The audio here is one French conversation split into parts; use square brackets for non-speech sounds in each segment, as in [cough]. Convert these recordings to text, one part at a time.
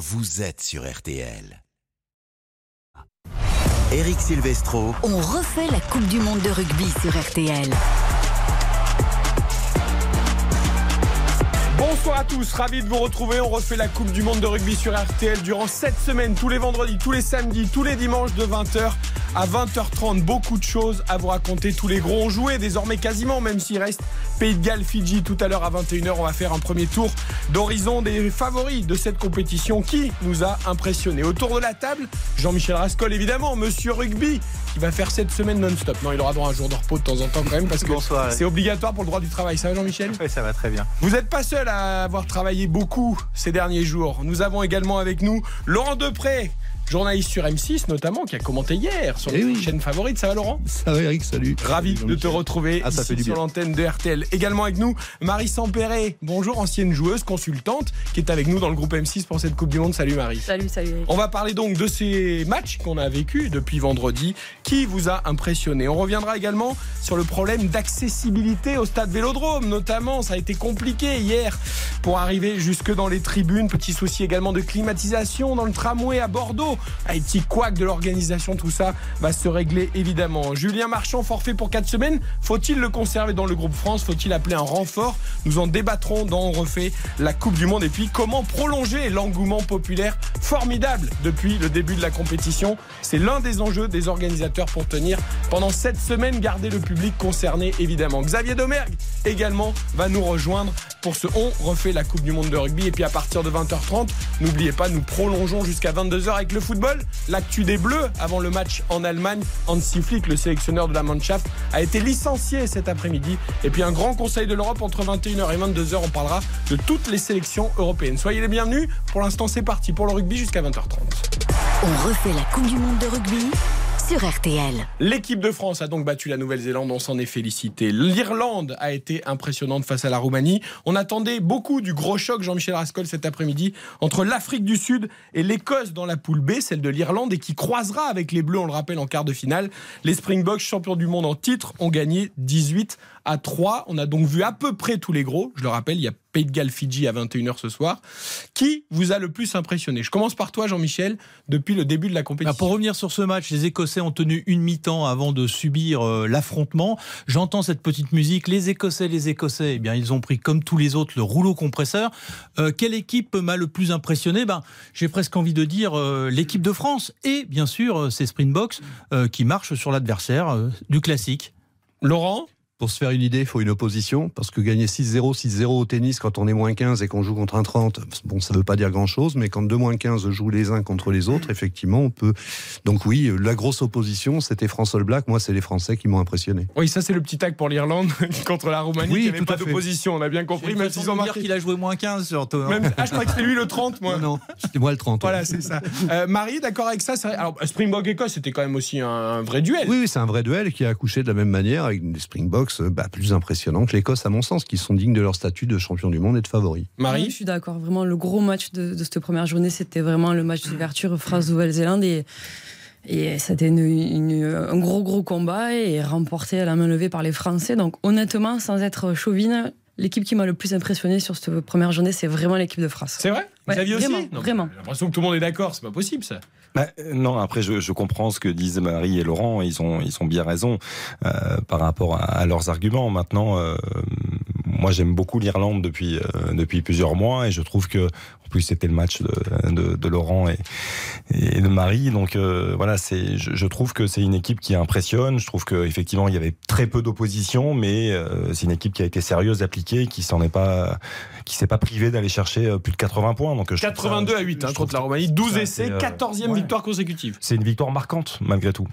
vous êtes sur RTL. Eric Silvestro. On refait la Coupe du Monde de rugby sur RTL. Bonsoir à tous, ravi de vous retrouver. On refait la Coupe du Monde de rugby sur RTL durant cette semaine, tous les vendredis, tous les samedis, tous les dimanches de 20h à 20h30. Beaucoup de choses à vous raconter. Tous les gros ont joué désormais quasiment, même s'il reste Pays de Galles, Fidji tout à l'heure à 21h. On va faire un premier tour d'horizon des favoris de cette compétition qui nous a impressionnés. Autour de la table, Jean-Michel Rascol évidemment, Monsieur Rugby qui va faire cette semaine non-stop. Non, il aura droit à un jour de repos de temps en temps quand même parce que c'est obligatoire pour le droit du travail. Ça va Jean-Michel Oui, ça va très bien. Vous n'êtes pas seul à avoir travaillé beaucoup ces derniers jours. Nous avons également avec nous Laurent Depré, journaliste sur M6 notamment, qui a commenté hier sur Eh les oui. chaîne favorite. Ça va Laurent? Ça va Eric, salut. Ravi Salut, de te retrouver Ah, ça ici fait du sur l'antenne de RTL. Également avec nous, Marie Sampéré. Bonjour, ancienne joueuse, consultante, qui est avec nous dans le groupe M6 pour cette Coupe du Monde. Salut Marie. Salut, salut. Eric. On va parler donc de ces matchs qu'on a vécus depuis vendredi. Qui vous a impressionné On reviendra également sur le problème d'accessibilité au stade Vélodrome, notamment. Ça a été compliqué hier pour arriver jusque dans les tribunes. Petit souci également de climatisation dans le tramway à Bordeaux. Un petit couac de l'organisation, tout ça va se régler évidemment. Julien Marchand, forfait pour 4 semaines. Faut-il le conserver dans le groupe France? Faut-il appeler un renfort? Nous en débattrons dans On refait la Coupe du Monde. Et puis, comment prolonger l'engouement populaire formidable depuis le début de la compétition? C'est l'un des enjeux des organisateurs pour tenir pendant cette semaine, garder le public concerné évidemment. Xavier Domergue également va nous rejoindre pour ce On refait la Coupe du Monde de rugby. Et puis à partir de 20h30, n'oubliez pas, nous prolongeons jusqu'à 22h avec le football. L'actu des Bleus avant le match en Allemagne. Hansi Flick, le sélectionneur de la Mannschaft, a été licencié cet après-midi. Et puis un grand conseil de l'Europe entre 21h et 22h. On parlera de toutes les sélections européennes. Soyez les bienvenus. Pour l'instant, c'est parti pour le rugby jusqu'à 20h30. On refait la Coupe du Monde de rugby L'équipe de France a donc battu la Nouvelle-Zélande, on s'en est félicité. L'Irlande a été impressionnante face à la Roumanie. On attendait beaucoup du gros choc, Jean-Michel Rascol, cet après-midi, entre l'Afrique du Sud et l'Écosse dans la poule B, celle de l'Irlande, et qui croisera avec les Bleus, on le rappelle, en quart de finale. Les Springboks, champions du monde en titre, ont gagné 18 à 3. On a donc vu à peu près tous les gros. Je le rappelle, il y a Pays de Galles, Fidji à 21h ce soir. Qui vous a le plus impressionné? Je commence par toi, Jean-Michel, depuis le début de la Bah, compétition. pour revenir sur ce match, les Écossais ont tenu une mi-temps avant de subir euh, l'affrontement. J'entends cette petite musique. Les Écossais, les Écossais, eh bien, ils ont pris comme tous les autres le rouleau compresseur. Euh, quelle équipe m'a le plus impressionné? Ben, J'ai presque envie de dire euh, l'équipe de France et bien sûr ces Springboks qui marchent sur l'adversaire du classique. Laurent? Pour se faire une idée, il faut une opposition. Parce que gagner 6-0, 6-0 au tennis quand on est moins 15 et qu'on joue contre un 30, bon, ça veut pas dire grand-chose. Mais quand 2 moins 15 jouent les uns contre les autres, effectivement, on peut. Donc oui, la grosse opposition, c'était France All Black. Moi, c'est les Français qui m'ont impressionné. Oui, ça c'est le petit tag pour l'Irlande [laughs] contre la Roumanie. Oui, qui avait tout pas à fait. d'opposition, on a bien compris, même s'ils ont dire marqué. qu'il a joué moins 15 sur ton- Même- Ah, je crois que c'était lui le 30, moi. Non, non, c'était moi le 30. Voilà, c'est ça. Euh, Marie, d'accord avec ça. Alors, Springbok Écosse, c'était quand même aussi un, un vrai duel. Oui, oui, c'est un vrai duel qui a accouché de la même manière avec des Springboks euh, bah, plus impressionnants que l'Écosse, à mon sens, qui sont dignes de leur statut de champion du monde et de favoris. Je Marie, suis d'accord. Vraiment, le gros match de, de cette première journée, c'était vraiment le match d'ouverture France-Nouvelle-Zélande. Et, et c'était une- une- un gros, gros combat et remporté à la main levée par les Français. Donc, honnêtement, sans être chauvine, l'équipe qui m'a le plus impressionné sur cette première journée, c'est vraiment l'équipe de France. c'est vrai? Ouais, Xavier aussi vraiment, Non, vraiment. J'ai l'impression que tout le monde est d'accord, c'est pas possible ça. Bah, euh, non, après je, je comprends ce que disent Marie et Laurent, ils ont ils ont bien raison euh, par rapport à, à leurs arguments. Maintenant, euh, moi j'aime beaucoup l'Irlande depuis euh, depuis plusieurs mois et je trouve que en plus c'était le match de, de, de Laurent et, et de Marie, donc euh, voilà c'est je, je trouve que c'est une équipe qui impressionne. Je trouve que effectivement il y avait très peu d'opposition, mais euh, c'est une équipe qui a été sérieuse, appliquée, qui s'en est pas qui s'est pas privée d'aller chercher plus de 80 points. Donc je trouve ça- 82 à 8 hein, contre la Roumanie, 12 ça, essais, c'est, euh, 14e ouais. victoire consécutive. C'est une victoire marquante malgré tout.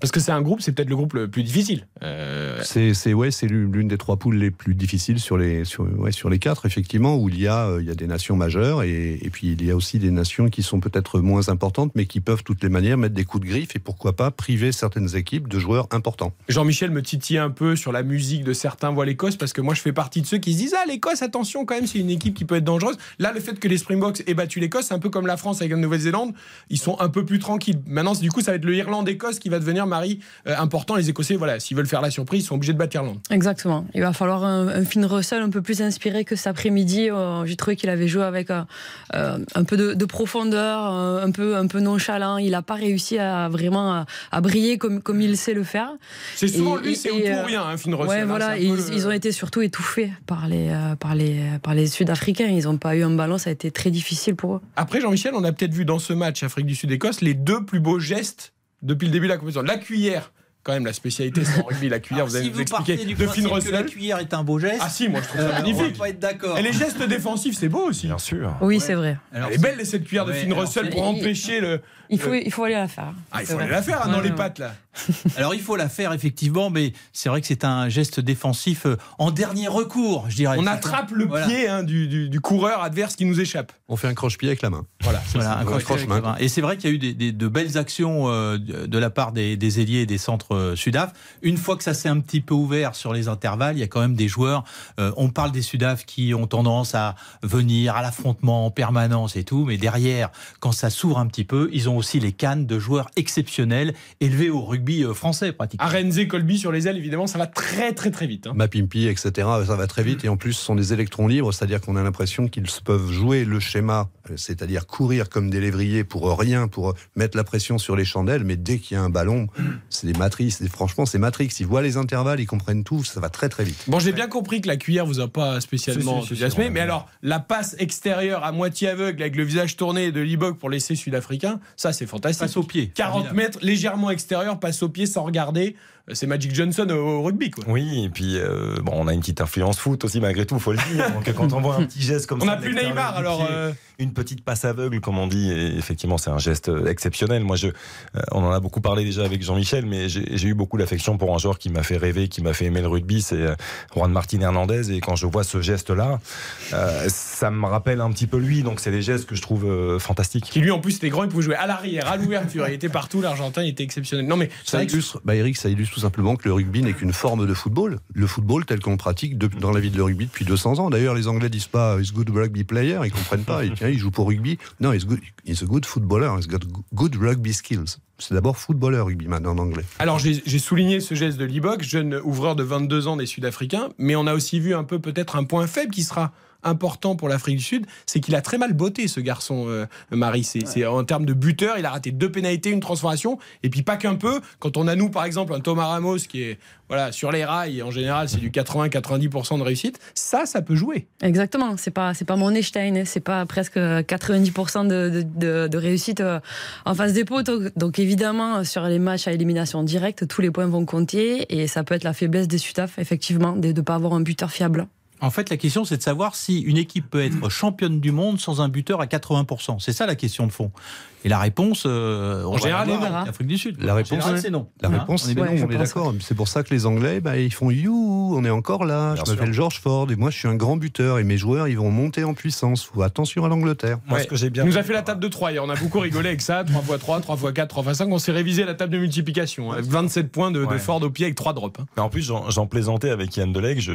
Parce que c'est un groupe, c'est peut-être le groupe le plus difficile. Euh, C'est ouais, c'est l'une des trois poules les plus difficiles sur les sur ouais, sur les quatre effectivement où il y a euh, il y a des nations majeures et, et puis il y a aussi des nations qui sont peut-être moins importantes mais qui peuvent de toutes les manières mettre des coups de griffe et pourquoi pas priver certaines équipes de joueurs importants. Jean-Michel me titille un peu sur la musique de certains voient l'Écosse parce que moi je fais partie de ceux qui se disent Ah, l'Écosse, attention quand même, c'est une équipe qui peut être dangereuse. Là, le fait que les Springboks aient battu l'Écosse, c'est un peu comme la France avec la Nouvelle-Zélande, ils sont un peu plus tranquilles. Maintenant, du coup, ça va être le Irlande-Écosse qui va devenir Marie euh, important. Les Écossais, voilà, s'ils veulent faire la surprise, ils sont obligés de battre l'Irlande. Exactement. Il va falloir un, un Finn Russell un peu plus inspiré que cet après-midi. Euh, J'ai trouvé qu'il avait joué avec euh, un peu de, de profondeur, un peu, un peu nonchalant. Il n'a pas réussi à vraiment à, à briller comme, comme il sait le faire. C'est souvent Et- lui, c'est ou rien, hein, Finn Russell. Ouais, hein, voilà. Ils, le- ils ont été surtout étouffés par les, par les, par les Sud-Africains. Ils n'ont pas eu un ballon. Ça a été très difficile pour eux. Après, Jean-Michel, on a peut-être vu dans ce match Afrique du Sud-Écosse les deux plus beaux gestes depuis le début de la compétition. La cuillère, quand même, la spécialité, c'est en rugby, la cuillère, Alors, vous allez si nous vous du De principe que la cuillère est un beau geste, Ah si, moi je trouve ça euh, on magnifique. va pas être d'accord. Et les gestes défensifs, c'est beau aussi. Bien sûr. Oui, Ouais. c'est vrai. Alors, Elle est belle cette cuillère de Ouais, alors, Russell pour il- empêcher le. Il faut, il faut aller la faire. Ah, il faut aller la faire hein, dans Ouais, les ouais. pattes là. [laughs] Alors il faut la faire effectivement, mais c'est vrai que c'est un geste défensif euh, en dernier recours, je dirais. On attrape le Voilà. pied hein, du, du- du coureur adverse qui nous échappe. On fait un croche-pied avec la main. Voilà. Voilà, un Ouais, crochet avec franchement. la main. Et c'est vrai qu'il y a eu des, des- de belles actions euh, de de la part des, des ailiers et des centres euh, Sudaf. Une fois que ça s'est un petit peu ouvert sur les intervalles, il y a quand même des joueurs. euh, on parle des Sudaf qui ont tendance à venir à l'affrontement en permanence et tout, mais derrière, quand ça s'ouvre un petit peu, ils ont aussi les cannes de joueurs exceptionnels élevés au rugby euh, français pratiquement. Arenze, Colby sur les ailes, évidemment, ça va très très très vite. hein. Mapimpi, etc. Ça va très vite. Et en plus, ce sont des électrons libres, c'est-à-dire qu'on a l'impression qu'ils peuvent jouer le schéma, c'est-à-dire courir comme des lévriers pour rien, pour mettre la pression sur les chandelles. Mais dès qu'il y a un ballon, c'est des matrices. Franchement, c'est Matrix. Ils voient les intervalles, ils comprennent tout. Ça va très très vite. Bon, j'ai bien compris que la cuillère vous a pas spécialement Si, si, si, enthousiasmé, mais alors la passe extérieure à moitié aveugle avec le visage tourné de Libok pour laisser sud-africain, ça c'est fantastique. Passe au pied. 40 Formidable. mètres légèrement extérieur, passe au pied sans regarder. Euh, C'est Magic Johnson au, au rugby quoi. Oui, et puis euh, bon, on a une petite influence foot aussi malgré tout, faut le dire. Donc quand on voit un petit geste comme On ça, n'a de plus Neymar alors. pied, euh, une petite passe aveugle, comme on dit. Et effectivement, c'est un geste exceptionnel. Moi, je, euh, on en a beaucoup parlé déjà avec Jean-Michel, mais j'ai eu beaucoup d'affection pour un joueur qui m'a fait rêver, qui m'a fait aimer le rugby, c'est Juan Martin Hernandez. Et quand je vois ce geste-là, euh, ça me rappelle un petit peu lui. Donc, c'est des gestes que je trouve euh, fantastiques. qui lui en plus était grand, il pouvait jouer à l'arrière, à l'ouverture, il était partout, l'Argentin il était exceptionnel. Non mais Ça que- illustre, bah Eric, ça illustre tout simplement que le rugby n'est qu'une forme de football. Le football tel qu'on pratique dans la vie de le rugby depuis 200 ans. D'ailleurs, les Anglais disent pas "is good rugby player", ils comprennent pas. Ils, tiens, il joue pour rugby. Non, he's good, he's a good footballer. He's got good rugby skills. C'est d'abord footballeur rugby maintenant en anglais. Alors j'ai j'ai souligné ce geste de Libok, jeune ouvreur de 22 ans des Sud-Africains, mais on a aussi vu un peu peut-être un point faible qui sera important pour l'Afrique du Sud, c'est qu'il a très mal botté ce garçon euh, Marie. C'est en termes de buteur, il a raté deux pénalités, une transformation, et puis pas qu'un peu. Quand on a nous par exemple un Thomas Ramos qui est voilà sur les rails, en général c'est du 80-90% de réussite, ça ça peut jouer. Exactement, c'est pas c'est pas mon Einstein, hein. c'est pas presque 90% de, de, de- de réussite euh, en face des potes. Donc, donc évidemment sur les matchs à élimination directe, tous les points vont compter et ça peut être la faiblesse des Sudaf effectivement de ne pas avoir un buteur fiable. En fait, la question, c'est de savoir si une équipe peut être championne du monde sans un buteur à 80%. C'est ça la question de fond. Et la réponse, euh, on va général, l'Afrique du Sud. La En réponse, c'est non. La Hein, réponse, on est c'est non, on est d'accord. C'est pour ça que les Anglais, bah, ils font you, on est encore là. Bien je m'appelle. George Ford et moi je suis un grand buteur et mes joueurs ils vont monter en puissance. Faut attention à l'Angleterre. Moi, Ouais. ce que j'ai bien Il nous a fait la table de 3 hier, on a beaucoup rigolé avec ça, 3 x 3, 3 x 4, 3 x 5, on s'est révisé la table de multiplication, avec 27 points de. Ford au pied avec 3 drops. hein. Mais en plus, j'en plaisantais avec Yann Deleg, je,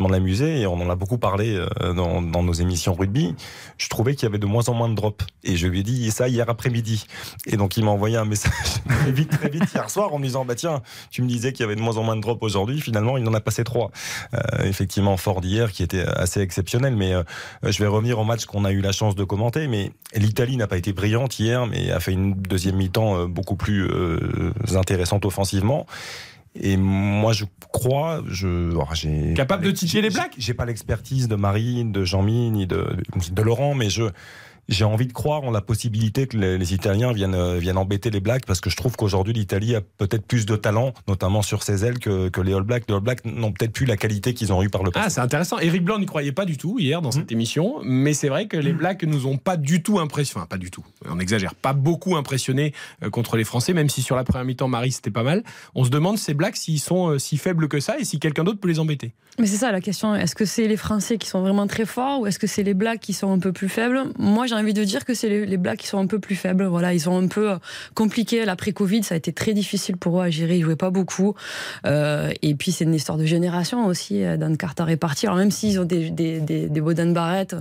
m'en amusais et on en a beaucoup parlé euh, dans, dans nos émissions rugby. Je trouvais qu'il y avait de moins en moins de drops. Et je lui ai dit ça hier après-midi. Et donc, il m'a envoyé un message [laughs] très vite, très vite hier soir en me disant Bah tiens, tu me disais qu'il y avait de moins en moins de drops aujourd'hui. Finalement, il en a passé trois. Euh, effectivement, Ford hier qui était assez exceptionnel. Mais euh, je vais revenir au match qu'on a eu la chance de commenter. Mais l'Italie n'a pas été brillante hier, mais a fait une deuxième mi-temps euh, beaucoup plus euh, intéressante offensivement. Et moi, je crois, je, alors, j'ai Capable de titiller les Blacks? J'ai pas l'expertise de Marie, de Jean-Mi, ni de, de Laurent, mais je, j'ai envie de croire en la possibilité que les, les Italiens viennent, euh, viennent embêter les Blacks parce que je trouve qu'aujourd'hui l'Italie a peut-être plus de talent, notamment sur ses ailes, que, que les All Blacks. Les All Blacks n'ont peut-être plus la qualité qu'ils ont eu par le passé. Ah, c'est intéressant. Eric Blanc n'y croyait pas du tout hier dans cette émission, mais c'est vrai que les Blacks nous ont pas du tout impressionné. Enfin, pas du tout. On exagère. Pas beaucoup impressionnés euh, contre les Français, même si sur la première mi-temps, Marie, c'était pas mal. On se demande ces Blacks s'ils sont euh, si faibles que ça et si quelqu'un d'autre peut les embêter. Mais c'est ça la question. Est-ce que c'est les Français qui sont vraiment très forts ou est-ce que c'est les Blacks qui sont un peu plus faibles? Moi, j'ai envie de dire que c'est les, les Blacks qui sont un peu plus faibles. Voilà, ils sont un peu euh, compliqués. L'après-Covid, ça a été très difficile pour eux à gérer. Ils jouaient pas beaucoup. Euh, et puis, c'est une histoire de génération aussi. euh, Dan Carter est parti. Alors, même s'ils ont des, des, des, des Boden Barrett,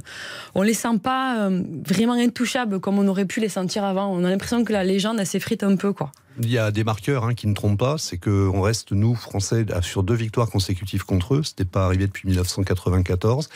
on les sent pas vraiment intouchables comme on aurait pu les sentir avant. On a l'impression que la légende, s'effrite un peu, quoi. Il y a des marqueurs hein, qui ne trompent pas, c'est qu'on reste, nous, Français, sur deux victoires consécutives contre eux. Ce n'était pas arrivé depuis 1994.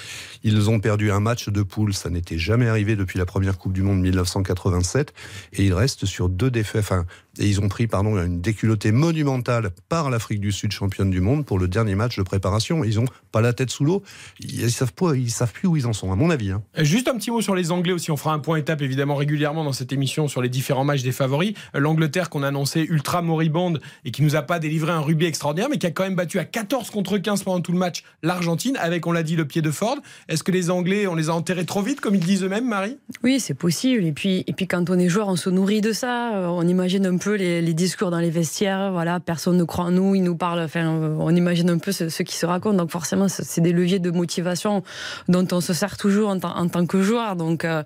Ils ont perdu un match de poule, ça n'était jamais arrivé depuis la première Coupe du Monde 1987. Et ils restent sur deux défaites, et ils ont pris pardon, une déculottée monumentale par l'Afrique du Sud, championne du monde, pour le dernier match de préparation. Ils n'ont pas la tête sous l'eau. Ils savent pas, ils savent plus où ils en sont, à mon avis. Hein. Juste un petit mot sur les Anglais aussi. On fera un point étape évidemment régulièrement dans cette émission sur les différents matchs des favoris. L'Angleterre qu'on a annoncé ultra moribonde et qui nous a pas délivré un rugby extraordinaire, mais qui a quand même battu à 14 contre 15 pendant tout le match l'Argentine, avec, on l'a dit, le pied de Ford. Est-ce que les Anglais, on les a enterrés trop vite, comme ils disent eux-mêmes, Marie? Oui, c'est possible. Et puis, et puis quand on est joueur, on se nourrit de ça. On imagine un peu les, discours dans les vestiaires. Voilà, personne ne croit en nous, ils nous parlent. Enfin, on imagine un peu ce, qui se raconte. Donc forcément, c'est des leviers de motivation dont on se sert toujours en, tant que joueur. Donc, euh,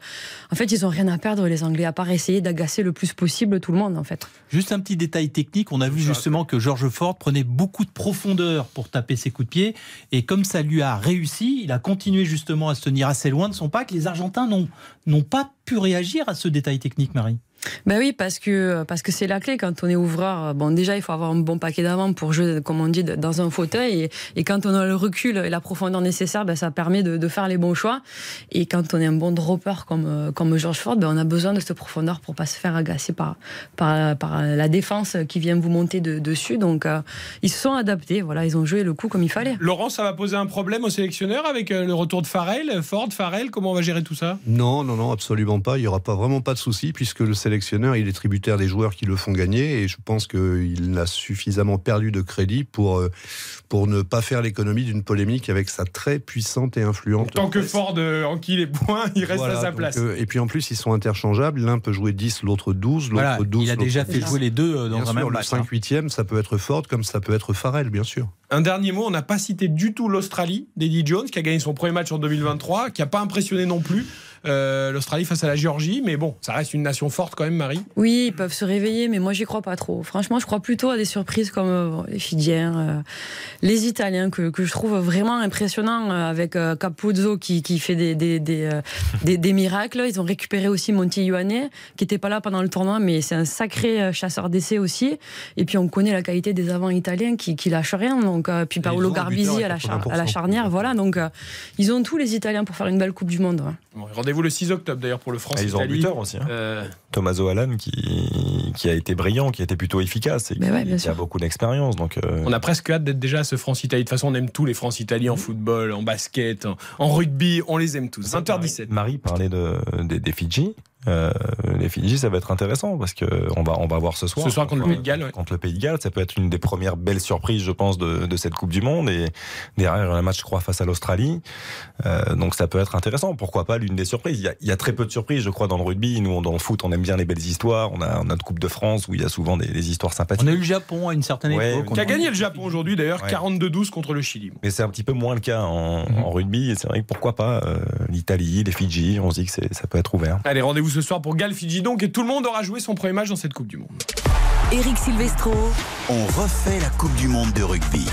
en fait, ils ont rien à perdre les Anglais, à part essayer d'agacer le plus possible tout le monde, en fait. Juste un petit détail technique. On a vu justement que George Ford prenait beaucoup de profondeur pour taper ses coups de pied. Et comme ça lui a réussi, il a continué justement à se tenir assez loin de son pack. Les Argentins n'ont pas pu réagir à ce détail technique, Marie. Ben oui, parce que parce que c'est la clé quand on est ouvreur. Bon, déjà, il faut avoir un bon paquet d'avant pour jouer, comme on dit, dans un fauteuil. Et, et, quand on a le recul et la profondeur nécessaire, ben, ça permet de, de, faire les bons choix. Et quand on est un bon dropper comme comme George Ford, ben, on a besoin de cette profondeur pour pas se faire agacer par par, par la défense qui vient vous monter de, dessus. Donc, euh, ils se sont adaptés. Voilà, ils ont joué le coup comme il fallait. Laurent, ça va poser un problème au sélectionneur avec euh, le retour de Farrell, Ford, Farrell? Comment on va gérer tout ça? Non, non, non, absolument pas. Il y aura pas vraiment pas de souci puisque le sélectionneur, il est tributaire des joueurs qui le font gagner et je pense qu'il a suffisamment perdu de crédit pour, euh, pour ne pas faire l'économie d'une polémique avec sa très puissante et influente. tant que Ford euh, enquille les points, il reste à sa place. Euh, et puis en plus, ils sont interchangeables. L'un peut jouer 10, l'autre 12, l'autre 12. Il a déjà fait jouer les deux dans un même match. Le 5-8e, hein. ça peut être Ford comme ça peut être Farrell, bien sûr. Un dernier mot, on n'a pas cité du tout l'Australie d'Eddie Jones, qui a gagné son premier match en 2023, qui n'a pas impressionné non plus. Euh, L'Australie face à la Géorgie, mais bon, ça reste une nation forte quand même, Marie. Oui, ils peuvent se réveiller, mais moi j'y crois pas trop. Franchement, je crois plutôt à des surprises comme euh, les Fidjiens, euh, les Italiens, que, je trouve vraiment impressionnants, avec Capuzzo qui, fait des, des, des, miracles. Ils ont récupéré aussi Monti Ioane, qui n'était pas là pendant le tournoi, mais c'est un sacré chasseur d'essai aussi. Et puis on connaît la qualité des avants italiens qui, qui lâchent rien. Puis Paolo Garbisi à la, à la charnière, voilà. Donc ils ont tous les Italiens pour faire une belle Coupe du Monde. Rendez-vous le 6 octobre d'ailleurs pour le France. Ah, ils ont un buteur aussi. Hein. Euh... Tommaso Allan qui, qui a été brillant, qui a été plutôt efficace et qui, a beaucoup d'expérience. Donc euh, On a presque hâte d'être déjà à ce France-Italie. De toute façon, on aime tous les France-Italie en football, en basket, en, rugby, on les aime tous. 20h17. Marie parlait de, des, des Fidji. Euh, les Fidji, ça va être intéressant parce que on va on va voir ce soir. Ce soir contre, le Pays de Galles. Contre le Pays de Galles, ça peut être une des premières belles surprises, je pense, de, de cette Coupe du Monde. Et derrière un match, je crois, face à l'Australie, euh, donc ça peut être intéressant. Pourquoi pas l'une des surprises? Il y, a, il y, a, très peu de surprises, je crois, dans le rugby. Nous, dans le foot, on aime bien les belles histoires. On a, on a notre Coupe de France où il y a souvent des, des histoires sympathiques. On a eu le Japon à une certaine époque. Qui a gagné le Japon aujourd'hui, d'ailleurs, 42-12 contre le Chili. Mais c'est un petit peu moins le cas en, mhm. en rugby. Et c'est vrai que pourquoi pas euh, l'Italie, les Fidji. On se dit que ça peut être ouvert. Allez, rendez-vous ce soir pour Galles Fidji donc et tout le monde aura joué son premier match dans cette Coupe du Monde. Eric Silvestro. On refait la Coupe du Monde de rugby.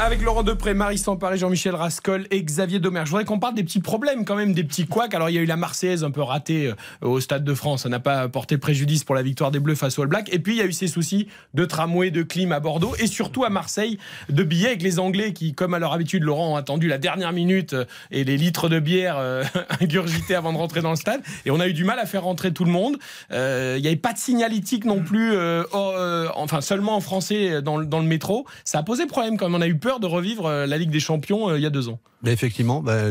Avec Laurent Depré, Marie Samparis, Jean-Michel Rascol et Xavier Domer. Je voudrais qu'on parle des petits problèmes quand même, des petits couacs. Alors il y a eu la Marseillaise un peu ratée euh, au Stade de France. Ça n'a pas porté préjudice pour la victoire des Bleus face au All Black. Et puis il y a eu ces soucis de tramway, de clim à Bordeaux et surtout à Marseille de billets avec les Anglais qui, comme à leur habitude, Laurent, ont attendu la dernière minute euh, et les litres de bière euh, [laughs] avant de rentrer dans le stade. Et on a eu du mal à faire rentrer tout le monde. il n'y avait pas de signalétique non plus, enfin seulement en français dans, dans le métro. Ça a posé problème quand même. On a eu peur de revivre euh, la Ligue des Champions euh, il y a deux ans. effectivement, bah,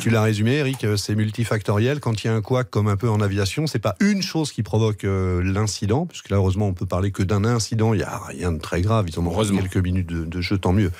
tu l'as résumé, Eric, euh, c'est multifactoriel. Quand il y a un couac, comme un peu en aviation, c'est pas une chose qui provoque l'incident, puisque là, heureusement, on peut parler que d'un incident. Il n'y a rien de très grave. Ils ont quelques minutes de, jeu, tant mieux.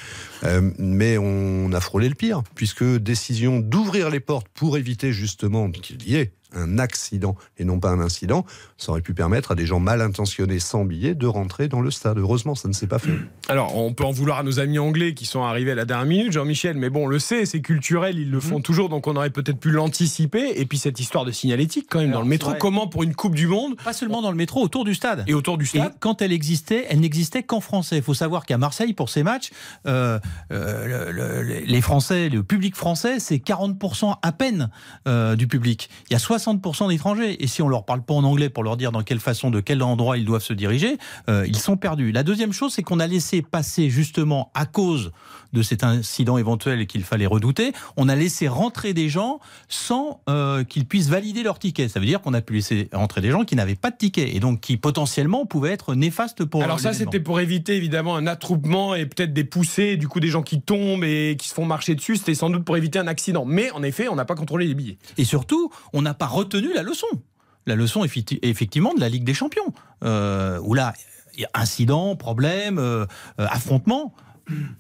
mais on a frôlé le pire, puisque décision d'ouvrir les portes pour éviter justement qu'il y ait un accident et non pas un incident, ça aurait pu permettre à des gens mal intentionnés sans billets de rentrer dans le stade. Heureusement, ça ne s'est pas fait. Alors, on peut en vouloir à nos amis anglais qui sont arrivés à la dernière minute, Jean-Michel, mais bon, on le sait, c'est culturel, ils le font mhm. toujours, donc on aurait peut-être pu l'anticiper. Et puis cette histoire de signalétique, quand même, dans le métro, comment pour une Coupe du Monde Pas seulement dans le métro, autour du stade. Et autour du stade. quand elle existait, elle n'existait qu'en français. Il faut savoir qu'à Marseille, pour ces matchs, euh, euh, les Français, le public français, c'est 40% à peine euh, du public. Il y a 60% d'étrangers. Et si on leur parle pas en anglais pour leur dire dans quelle façon, de quel endroit ils doivent se diriger, euh, ils sont perdus. La deuxième chose, c'est qu'on a laissé passer justement à cause de cet incident éventuel qu'il fallait redouter, on a laissé rentrer des gens sans euh, qu'ils puissent valider leur ticket. Ça veut dire qu'on a pu laisser rentrer des gens qui n'avaient pas de ticket et donc qui potentiellement pouvaient être néfastes pour. Alors ça, c'était pour éviter évidemment un attroupement et peut-être des poussées, du coup des gens qui tombent et qui se font marcher dessus. C'était sans doute pour éviter un accident. Mais en effet, on n'a pas contrôlé les billets. Et surtout, on n'a pas retenu la leçon. La leçon effectivement de la Ligue des Champions, euh, où là, incident, problème, euh, euh, affrontement.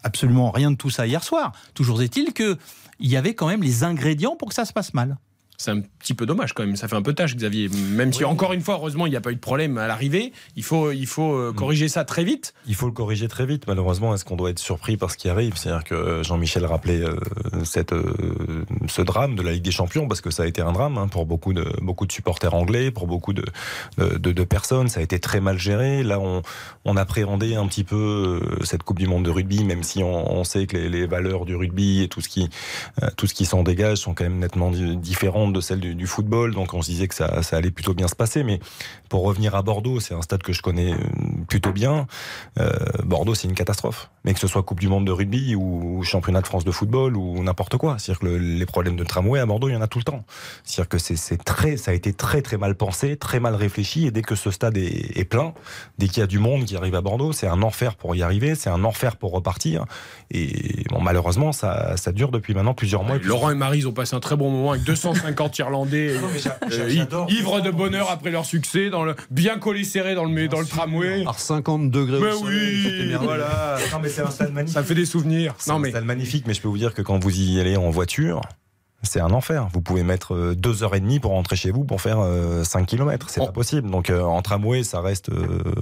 Absolument rien de tout ça hier soir. Toujours est-il qu'il y avait quand même les ingrédients pour que ça se passe mal c'est un petit peu dommage quand même. Ça fait un peu tâche, Xavier. Même si, encore une fois, heureusement, il n'y a pas eu de problème à l'arrivée. Il faut, il faut euh, mm. corriger ça très vite. Il faut le corriger très vite. Malheureusement, est-ce qu'on doit être surpris par ce qui arrive? C'est-à-dire que Jean-Michel rappelait euh, cette, euh, ce drame de la Ligue des Champions, parce que ça a été un drame hein, pour beaucoup de, beaucoup de supporters anglais, pour beaucoup de, de, de, personnes. Ça a été très mal géré. Là, on, on appréhendait un petit peu cette Coupe du Monde de rugby, même si on, on sait que les, les, valeurs du rugby et tout ce qui, tout ce qui s'en dégage sont quand même nettement différentes de celles du, football donc on se disait que ça, allait plutôt bien se passer. Mais pour revenir à Bordeaux, c'est un stade que je connais euh, plutôt bien. Euh, Bordeaux, c'est une catastrophe. Mais que ce soit Coupe du Monde de rugby ou Championnat de France de football ou n'importe quoi. C'est-à-dire que les problèmes de tramway à Bordeaux, il y en a tout le temps. C'est-à-dire que c'est très, ça a été très très mal pensé, très mal réfléchi. Et dès que ce stade est, plein, dès qu'il y a du monde qui arrive à Bordeaux, c'est un enfer pour y arriver, c'est un enfer pour repartir. Et malheureusement, ça, ça dure depuis maintenant plusieurs mois. Laurent et Marie, ils ont passé un très bon moment avec 250 Irlandais euh, ivres de bonheur après leur succès, dans le, bien collés serrés dans le, dans le tramway. À 50 degrés mais oui, voilà. Non, mais c'est un stade magnifique. Ça fait des souvenirs. C'est un mais... stade magnifique, mais je peux vous dire que quand vous y allez en voiture, c'est un enfer. Vous pouvez mettre euh, deux heures et demie pour rentrer chez vous pour faire 5 euh, km. C'est pas possible. Donc en tramway, ça reste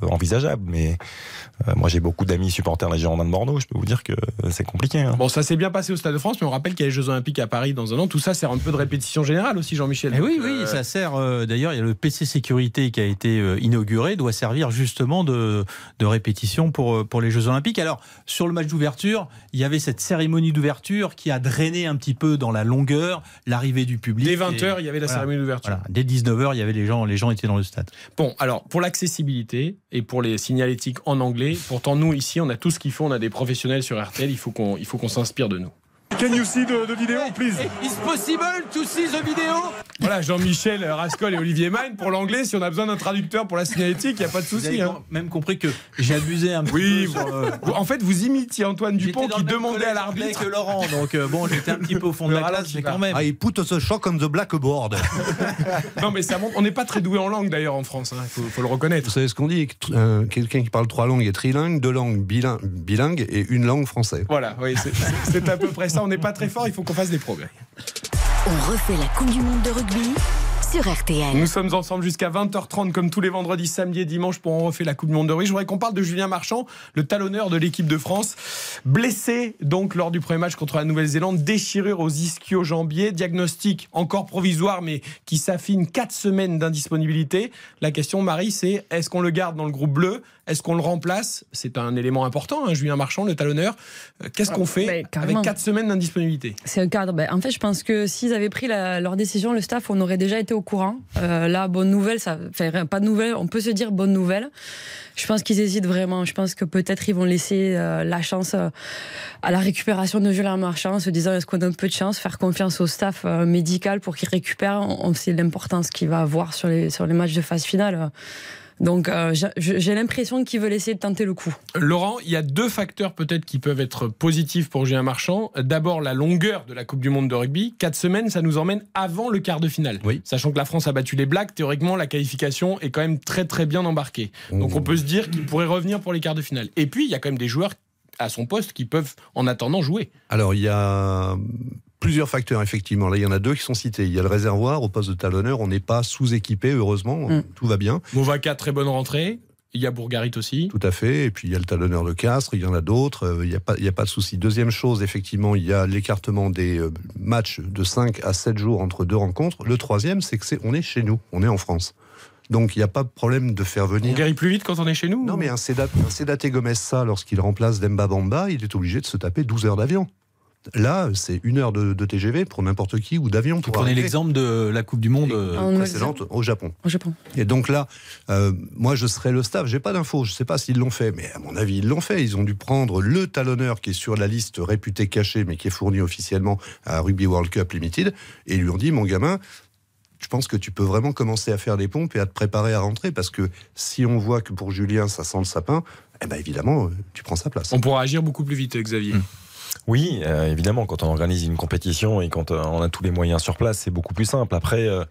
envisageable. Mais moi, j'ai beaucoup d'amis supporters de la Girondins de Bordeaux. Je peux vous dire que c'est compliqué. Hein. Bon, ça s'est bien passé au Stade de France, mais on rappelle qu'il y a les Jeux Olympiques à Paris dans un an. Tout ça sert un peu de répétition générale aussi, Jean-Michel. Eh oui, oui, ça sert. D'ailleurs, il y a le PC sécurité qui a été inauguré, doit servir justement de, de répétition pour, pour les Jeux Olympiques. Alors, sur le match d'ouverture, il y avait cette cérémonie d'ouverture qui a drainé un petit peu dans la longueur l'arrivée du public. Dès 20h, il y avait la cérémonie d'ouverture. Dès 19h, il y avait les gens, les gens étaient dans le stade. Bon, alors pour l'accessibilité et pour les signalétiques en anglais, pourtant nous ici, on a tout ce qu'il faut, on a des professionnels sur RTL, il faut qu'on il faut qu'on s'inspire de nous. Can you see the, the video, please? Is possible to see the video? Voilà, Jean-Michel Rascol et Olivier Magne pour l'anglais. Si on a besoin d'un traducteur pour la signalétique, il n'y a pas de souci. Hein. même compris que j'ai abusé un peu. Oui, euh, en fait, vous imitiez Antoine Dupont qui demandait à l'arbitre. que Laurent, donc euh, bon, j'étais un petit peu au fond [laughs] de la classe, mais quand même. Ah, il put ce choc on the blackboard. [laughs] non, mais ça montre. On n'est pas très doué en langue d'ailleurs en France, il hein, faut, faut, le reconnaître. Vous savez ce qu'on dit? Euh, Quelqu'un qui parle trois langues est trilingue, deux langues bilingues et une langue française. Voilà, oui, c'est à peu près ça. On n'est pas très fort, il faut qu'on fasse des progrès. On refait la Coupe du Monde de rugby sur RTL. Nous sommes ensemble jusqu'à 20h30 comme tous les vendredis, samedi et dimanche pour en refaire la Coupe du Monde de rugby. Je voudrais qu'on parle de Julien Marchand, le talonneur de l'équipe de France, blessé donc lors du premier match contre la Nouvelle-Zélande, déchirure aux ischio-jambiers, diagnostic encore provisoire mais qui s'affine 4 semaines d'indisponibilité. La question Marie c'est est-ce qu'on le garde dans le groupe bleu? Est-ce qu'on le remplace? C'est un élément important, hein, Julien Marchand, le talonneur. Euh, qu'est-ce qu'on fait ben, avec 4 semaines d'indisponibilité? C'est un cadre. Ben, en fait, je pense que s'ils avaient pris leur décision, le staff, on aurait déjà été au courant. Euh, là, bonne nouvelle, ça fait pas de nouvelle. On peut se dire bonne nouvelle. Je pense qu'ils hésitent vraiment. Je pense que peut-être ils vont laisser euh, la chance à la récupération de Julien Marchand, en se disant est-ce qu'on a un peu de chance, faire confiance au staff médical pour qu'il récupère? On sait l'importance qu'il va avoir sur les, sur les matchs de phase finale. Donc euh, j'ai l'impression qu'il veut laisser tenter le coup. Laurent, il y a deux facteurs peut-être qui peuvent être positifs pour Julien Marchand. D'abord la longueur de la Coupe du Monde de rugby. Quatre semaines, ça nous emmène avant le quart de finale. Oui. Sachant que la France a battu les Blacks, théoriquement la qualification est quand même très très bien embarquée. Donc on peut se dire qu'il pourrait revenir pour les quarts de finale. Et puis il y a quand même des joueurs à son poste qui peuvent en attendant jouer. Alors il y a plusieurs facteurs, effectivement. Là, il y en a deux qui sont cités. Il y a le réservoir au poste de talonneur. On n'est pas sous-équipé, heureusement. Mm. Tout va bien. Movaca, très bonne rentrée. Il y a Bourgarit aussi. Tout à fait. Et puis il y a le talonneur de Castres, il y en a d'autres. Euh, il n'y a, pas, il y a pas de souci. Deuxième chose, effectivement, il y a l'écartement des euh, matchs de 5 à 7 jours entre deux rencontres. Le troisième, c'est que c'est on est chez nous, on est en France. Donc il n'y a pas de problème de faire venir. On guérit plus vite quand on est chez nous Non, mais un Sédat, un Gomez, ça, lorsqu'il remplace Demba Bamba, il est obligé de se taper 12 heures d'avion Là, c'est une heure de, de TGV pour n'importe qui ou d'avion Vous pour prenez l'exemple de la Coupe du Monde. euh, précédente au Japon. Au Japon. Et donc là, euh, moi je serais le staff, j'ai pas d'infos, je sais pas s'ils l'ont fait, mais à mon avis ils l'ont fait. Ils ont dû prendre le talonneur qui est sur la liste réputée cachée, mais qui est fourni officiellement à Rugby World Cup Limited, et ils lui ont dit, mon gamin, je pense que tu peux vraiment commencer à faire des pompes et à te préparer à rentrer, parce que si on voit que pour Julien ça sent le sapin, eh ben évidemment, euh, tu prends sa place. On pourra agir beaucoup plus vite, Xavier. Mm. Oui, euh, évidemment, quand on organise une compétition et quand euh, on a tous les moyens sur place, c'est beaucoup plus simple. Après, euh,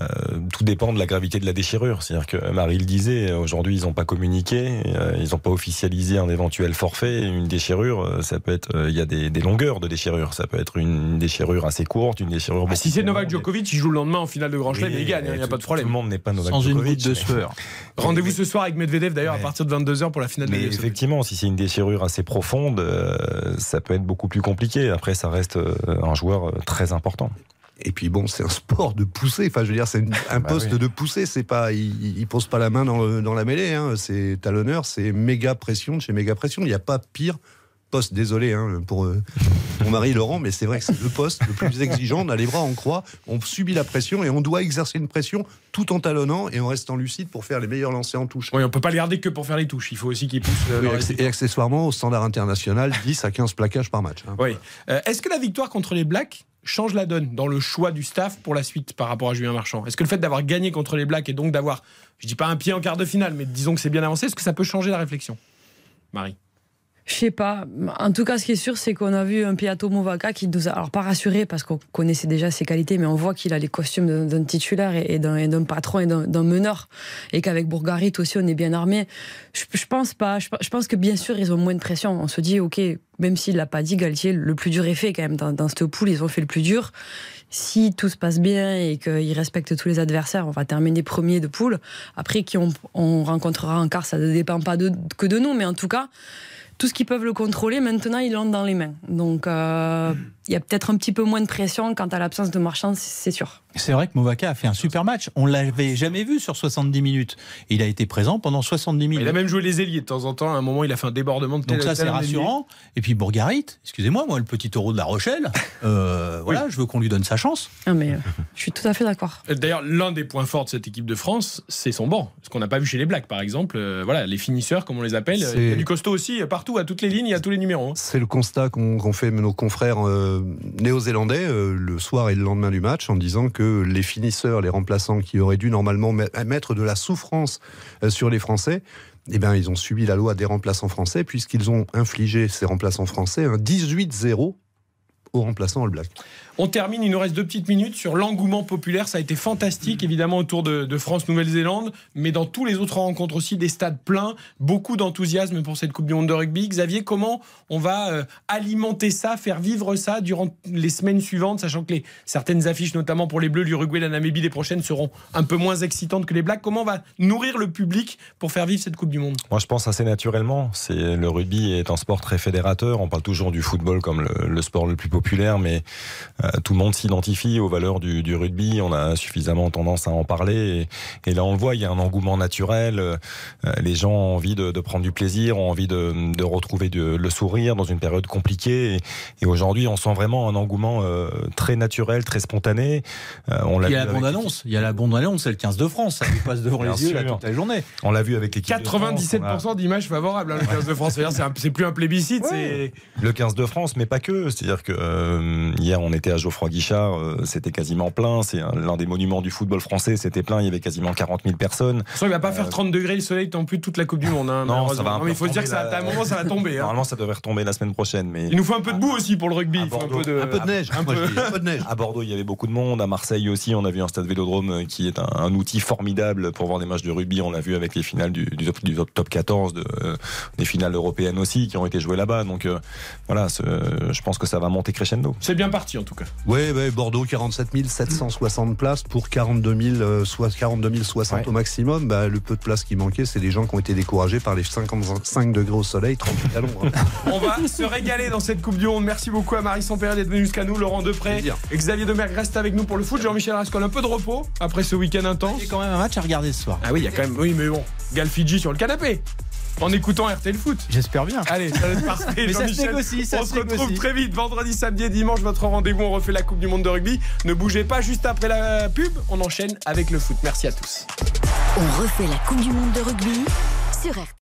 euh, tout dépend de la gravité de la déchirure. C'est-à-dire que Marie le disait, aujourd'hui ils n'ont pas communiqué, euh, ils n'ont pas officialisé un éventuel forfait. Une déchirure, euh, ça peut être, euh, il y a des, des longueurs de déchirure. Ça peut être une déchirure assez courte, une déchirure. Ah, si c'est Novak. Djokovic, il joue le lendemain en finale de Grand Chelem Oui, il gagne, il n'y a pas de problème. Tout le monde n'est pas Novak sans une Djokovic, goutte de sueur. [laughs] Rendez-vous ce soir avec Medvedev d'ailleurs à partir de 22h pour la finale de Mais effectivement, si c'est une déchirure assez profonde, ça peut être beaucoup plus compliqué. Après, ça reste un joueur très important. Et puis bon, c'est un sport de poussée. Enfin, je veux dire, c'est [laughs] un Bah poste oui. de poussée. C'est pas, il, il pose pas la main dans, le- dans la mêlée. Hein. C'est talonneur, c'est méga pression de chez méga pression. Il n'y a pas pire poste. Désolé hein, pour euh, mon mari Laurent, mais c'est vrai que c'est le poste le plus exigeant. On a les bras en croix, on subit la pression et on doit exercer une pression tout en talonnant et en restant lucide pour faire les meilleurs lancers en touche. Oui, on peut pas les garder que pour faire les touches. Il faut aussi qu'ils poussent. euh, Oui, et accessoirement, au standard international, 10 à 15 plaquages par match. hein. Oui. Euh, Est-ce que la victoire contre les Blacks change la donne dans le choix du staff pour la suite par rapport à Julien Marchand. Est-ce que le fait d'avoir gagné contre les Blacks et donc d'avoir, je dis pas un pied en quart de finale, mais disons que c'est bien avancé, est-ce que ça peut changer la réflexion? Marie Je sais pas. En tout cas, ce qui est sûr, c'est qu'on a vu un Piato Movaca qui nous a, alors pas rassuré parce qu'on connaissait déjà ses qualités, mais on voit qu'il a les costumes d'un- titulaire et, d'un patron et d'un meneur. Et qu'avec Bourgarit aussi, on est bien armé. Je, pense pas. Je, pense que bien sûr, ils ont moins de pression. On se dit, OK, même s'il l'a pas dit, Galtier, le plus dur est fait quand même. Dans, dans cette poule, ils ont fait le plus dur. Si tout se passe bien et qu'ils respectent tous les adversaires, on va terminer premier de poule. Après, qui on, on rencontrera en quart, ça ne dépend pas que de nous, mais en tout cas, tout ce qu'ils peuvent le contrôler, maintenant, ils l'ont dans les mains. Donc, euh, il y a peut-être un petit peu moins de pression quant à l'absence de marchand, c'est sûr. C'est vrai que Movaka a fait un super match. On l'avait jamais vu sur 70 minutes. Il a été présent pendant 70 minutes. Il a même joué les ailiers de temps en temps. À un moment, il a fait un débordement de Donc ça, c'est rassurant. Et puis Bourgarit, excusez-moi, moi, le petit taureau de La Rochelle, euh, voilà, je veux qu'on lui donne sa chance. Ah, mais euh, je suis tout à fait d'accord. D'ailleurs, l'un des points forts de cette équipe de France, c'est son banc. Ce qu'on n'a pas vu chez les Blacks, par exemple. Euh, voilà, les finisseurs, comme on les appelle. Il y a du costaud aussi, euh, à toutes les lignes, a tous les numéros. hein. C'est le constat qu'ont fait nos confrères euh, néo-zélandais euh, le soir et le lendemain du match en disant que les finisseurs, les remplaçants qui auraient dû normalement met- mettre de la souffrance euh, sur les Français, eh ben, ils ont subi la loi des remplaçants français puisqu'ils ont infligé ces remplaçants français un 18-0 aux remplaçants All Black. On termine, il nous reste deux petites minutes sur l'engouement populaire. Ça a été fantastique, évidemment, autour de, de France-Nouvelle-Zélande, mais dans tous les autres rencontres aussi, des stades pleins, beaucoup d'enthousiasme pour cette Coupe du Monde de rugby. Xavier, comment on va euh, alimenter ça, faire vivre ça durant les semaines suivantes, sachant que les, certaines affiches, notamment pour les Bleus, l'Uruguay, la Namibie, les prochaines, seront un peu moins excitantes que les Blacks. Comment on va nourrir le public pour faire vivre cette Coupe du Monde? Moi, je pense assez naturellement. C'est le rugby est un sport très fédérateur. On parle toujours du football comme le, le sport le plus populaire, mais euh, tout le monde s'identifie aux valeurs du, du rugby. On a suffisamment tendance à en parler, et, et là, on le voit. Il y a un engouement naturel. Euh, les gens ont envie de, de prendre du plaisir, ont envie de, de retrouver de- le sourire dans une période compliquée. Et, et aujourd'hui, on sent vraiment un engouement euh, très naturel, très spontané. Euh, on l'a Il y a la avec- bande-annonce. Il y a la bande-annonce, c'est le 15 de France. Ça lui passe devant les yeux là, toute la journée. On l'a vu avec l'équipe. de France, on a- 97% d'images favorables, hein, le 15 de France. C'est plus un plébiscite, c'est. Le 15 de France, mais pas que. C'est-à-dire que euh, hier, on était à Geoffroy Guichard, euh, c'était quasiment plein. C'est un- l'un des monuments du football français, c'était plein. Il y avait quasiment 40 000 personnes. Il va pas faire 30 degrés le soleil non plus toute la Coupe du Monde. hein, Euh, Non, ça va Non, mais il faut se dire que ça, à un moment, ça va tomber. hein. Normalement, ça devrait retomber la semaine prochaine, mais Il nous faut un peu de boue aussi pour le rugby. À Il faut un Bordeaux. peu de, Un peu de neige, un moi, peu- je dis, un peu de neige. à Bordeaux, il y avait beaucoup de monde. À Marseille aussi, on a vu un stade Vélodrome euh, qui est un, un outil formidable pour voir des matchs de rugby. On l'a vu avec les finales du, du top, du top- top 14, de, euh, des finales européennes aussi qui ont été jouées là-bas. Donc euh, voilà, je pense que ça va monter crescendo. C'est bien parti en tout cas. Oui, ouais, Bordeaux, 47 760 places pour 42 000, euh, soit 42 060 Ouais. au maximum. Bah, le peu de places qui manquait, c'est des gens qui ont été découragés par les 55 degrés au soleil, 38 à. On va se régaler dans cette Coupe du Monde. Merci beaucoup à Marie Sampéret d'être venue jusqu'à nous. Laurent Depré. Xavier Demergue reste avec nous pour le foot. Jean-Michel Rascol, un peu de repos après ce week-end intense. Il y a quand même un match à regarder ce soir. Ah oui, il y a quand même. Oui, mais bon, Galfidji sur le canapé. En écoutant RTL Foot. J'espère bien. Allez, ça va être parfait. [laughs] Mais ça se négocie, ça On se se retrouve négocie. très vite, vendredi, samedi et dimanche. Votre rendez-vous, on refait la Coupe du Monde de rugby. Ne bougez pas, juste après la pub, on enchaîne avec le foot. Merci à tous. On refait la Coupe du Monde de rugby sur RTL.